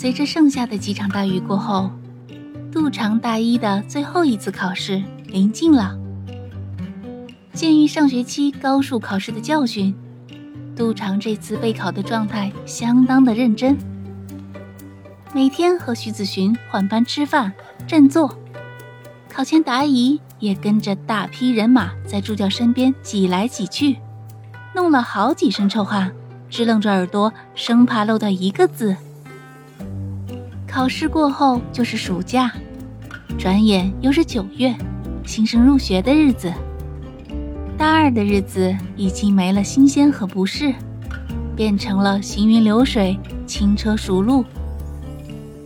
随着剩下的几场大雨过后，杜长大一的最后一次考试临近了。鉴于上学期高数考试的教训，杜长这次备考的状态相当的认真。每天和徐子寻换班吃饭、占座，考前答疑也跟着大批人马在助教身边挤来挤去，弄了好几身臭汗，支棱着耳朵，生怕漏掉一个字。考试过后就是暑假，转眼又是九月，新生入学的日子。大二的日子已经没了新鲜和不适，变成了行云流水、轻车熟路。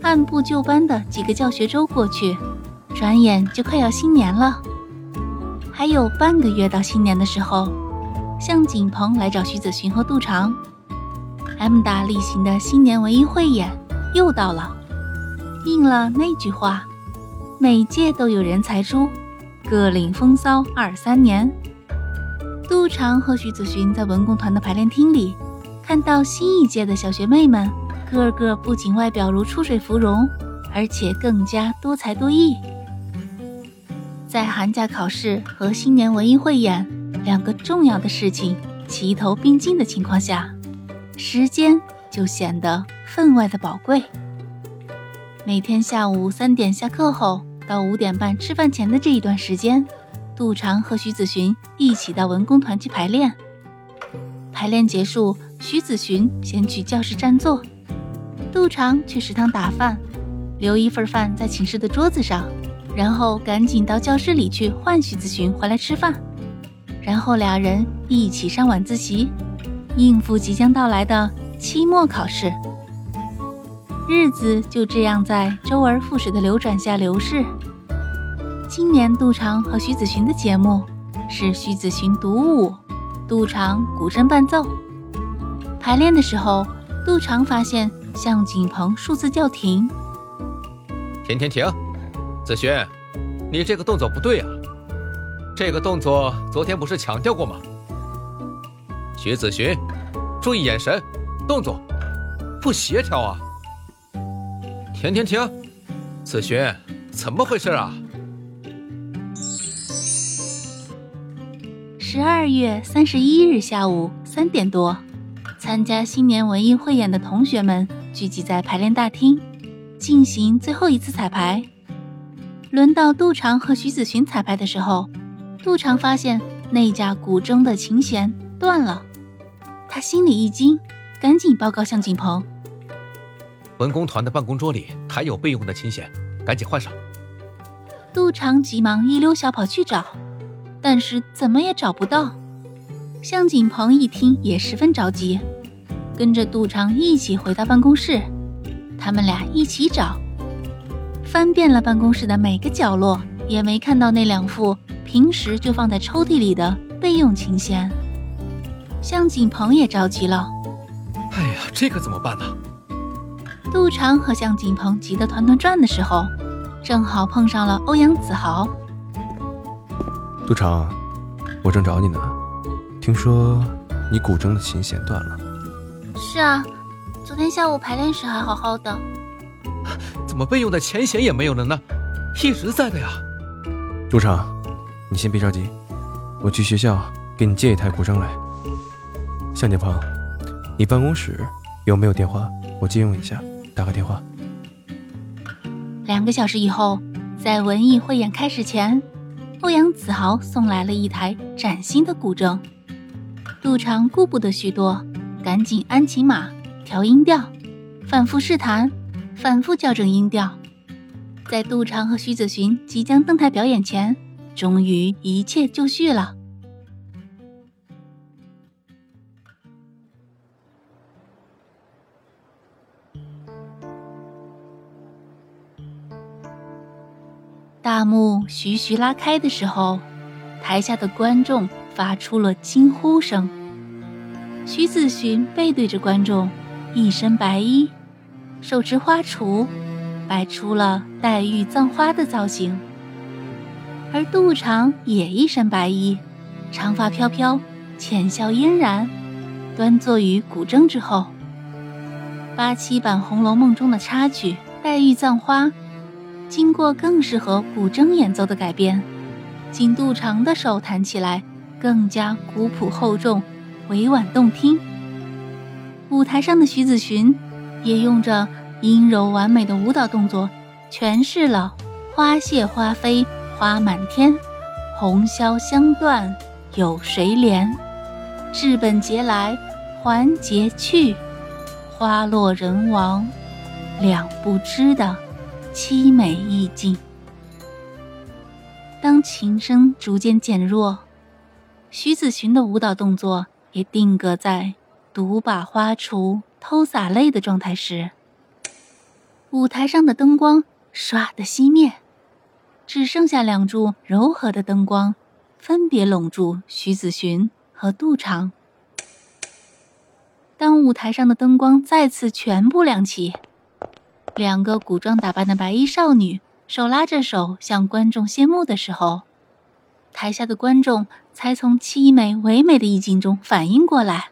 按部就班的几个教学周过去，转眼就快要新年了。还有半个月到新年的时候，向景鹏来找徐子寻和杜长，M 大例行的新年文艺汇演又到了。应了那句话，每届都有人才出，各领风骚二三年。杜长和徐子寻在文工团的排练厅里，看到新一届的小学妹们，个个不仅外表如出水芙蓉，而且更加多才多艺。在寒假考试和新年文艺汇演两个重要的事情齐头并进的情况下，时间就显得分外的宝贵。每天下午三点下课后到五点半吃饭前的这一段时间，杜长和徐子寻一起到文工团去排练。排练结束，徐子寻先去教室占座，杜长去食堂打饭，留一份饭在寝室的桌子上，然后赶紧到教室里去换徐子寻回来吃饭，然后俩人一起上晚自习，应付即将到来的期末考试。日子就这样在周而复始的流转下流逝。今年杜长和徐子寻的节目是徐子寻独舞，杜长古筝伴奏。排练的时候，杜长发现向景鹏数次叫停。停停停！子寻，你这个动作不对啊！这个动作昨天不是强调过吗？徐子寻，注意眼神，动作不协调啊！停停停！子寻，怎么回事啊？十二月三十一日下午三点多，参加新年文艺汇演的同学们聚集在排练大厅，进行最后一次彩排。轮到杜长和徐子寻彩排的时候，杜长发现那架古筝的琴弦断了，他心里一惊，赶紧报告向景鹏。文工团的办公桌里还有备用的琴弦，赶紧换上。杜长急忙一溜小跑去找，但是怎么也找不到。向景鹏一听也十分着急，跟着杜长一起回到办公室。他们俩一起找，翻遍了办公室的每个角落，也没看到那两副平时就放在抽屉里的备用琴弦。向景鹏也着急了。哎呀，这可怎么办呢？杜长和向景鹏急得团团转的时候，正好碰上了欧阳子豪。杜长，我正找你呢。听说你古筝的琴弦断了。是啊，昨天下午排练时还好好的。怎么备用的琴弦也没有了呢？一直在的呀。杜长，你先别着急，我去学校给你借一台古筝来。向景鹏，你办公室有没有电话？我借用一下。打个电话。两个小时以后，在文艺汇演开始前，欧阳子豪送来了一台崭新的古筝。杜长顾不得许多，赶紧安琴码、调音调，反复试弹，反复校正音调。在杜长和徐子寻即将登台表演前，终于一切就绪了。大幕徐徐拉开的时候，台下的观众发出了惊呼声。徐子寻背对着观众，一身白衣，手持花锄，摆出了黛玉葬花的造型。而杜长也一身白衣，长发飘飘，浅笑嫣然，端坐于古筝之后。八七版《红楼梦》中的插曲《黛玉葬花》，经过更适合古筝演奏的改编，经杜长的手弹起来更加古朴厚重、委婉动听。舞台上的徐子寻也用着阴柔完美的舞蹈动作，诠释了“花谢花飞花满天，红消香断有谁怜？治本节来还节去。”花落人亡两不知的凄美意境。当琴声逐渐减弱，徐子寻的舞蹈动作也定格在独把花锄偷洒泪的状态时，舞台上的灯光唰的熄灭，只剩下两柱柔和的灯光，分别笼住徐子寻和杜长。当舞台上的灯光再次全部亮起，两个古装打扮的白衣少女手拉着手向观众谢幕的时候，台下的观众才从凄美唯美的意境中反应过来。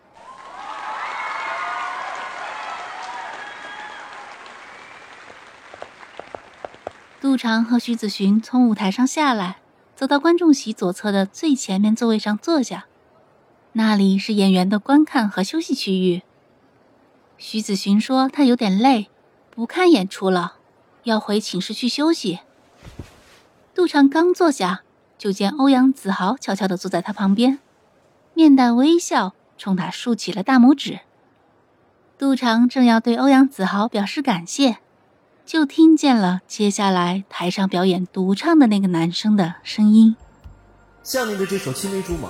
杜长和徐子寻从舞台上下来，走到观众席左侧的最前面座位上坐下。那里是演员的观看和休息区域。徐子寻说他有点累，不看演出了，要回寝室去休息。杜长刚坐下，就见欧阳子豪悄悄地坐在他旁边，面带微笑，冲他竖起了大拇指。杜长正要对欧阳子豪表示感谢，就听见了接下来台上表演独唱的那个男生的声音：“下面的这首《青梅竹马》。”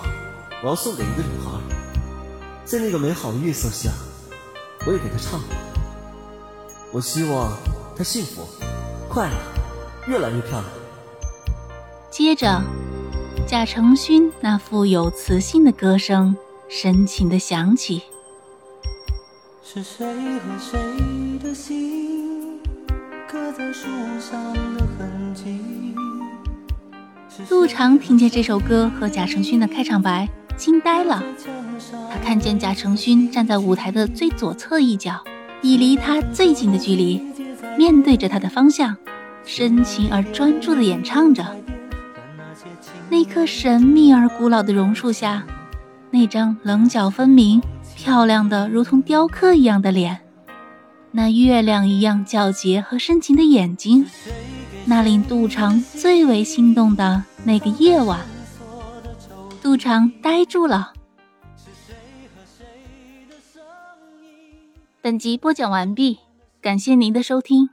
我要送给一个女孩，在那个美好的月色下，我也给她唱。我希望她幸福、快乐，越来越漂亮。接着，贾承勋那富有磁性的歌声深情的响起。是谁和谁的心刻在树上的痕迹？陆长听见这首歌和贾承勋的开场白。惊呆了，他看见贾承勋站在舞台的最左侧一角，以离他最近的距离，面对着他的方向，深情而专注地演唱着。那棵神秘而古老的榕树下，那张棱角分明、漂亮的如同雕刻一样的脸，那月亮一样皎洁和深情的眼睛，那令杜长最为心动的那个夜晚。杜长呆住了。本集播讲完毕，感谢您的收听。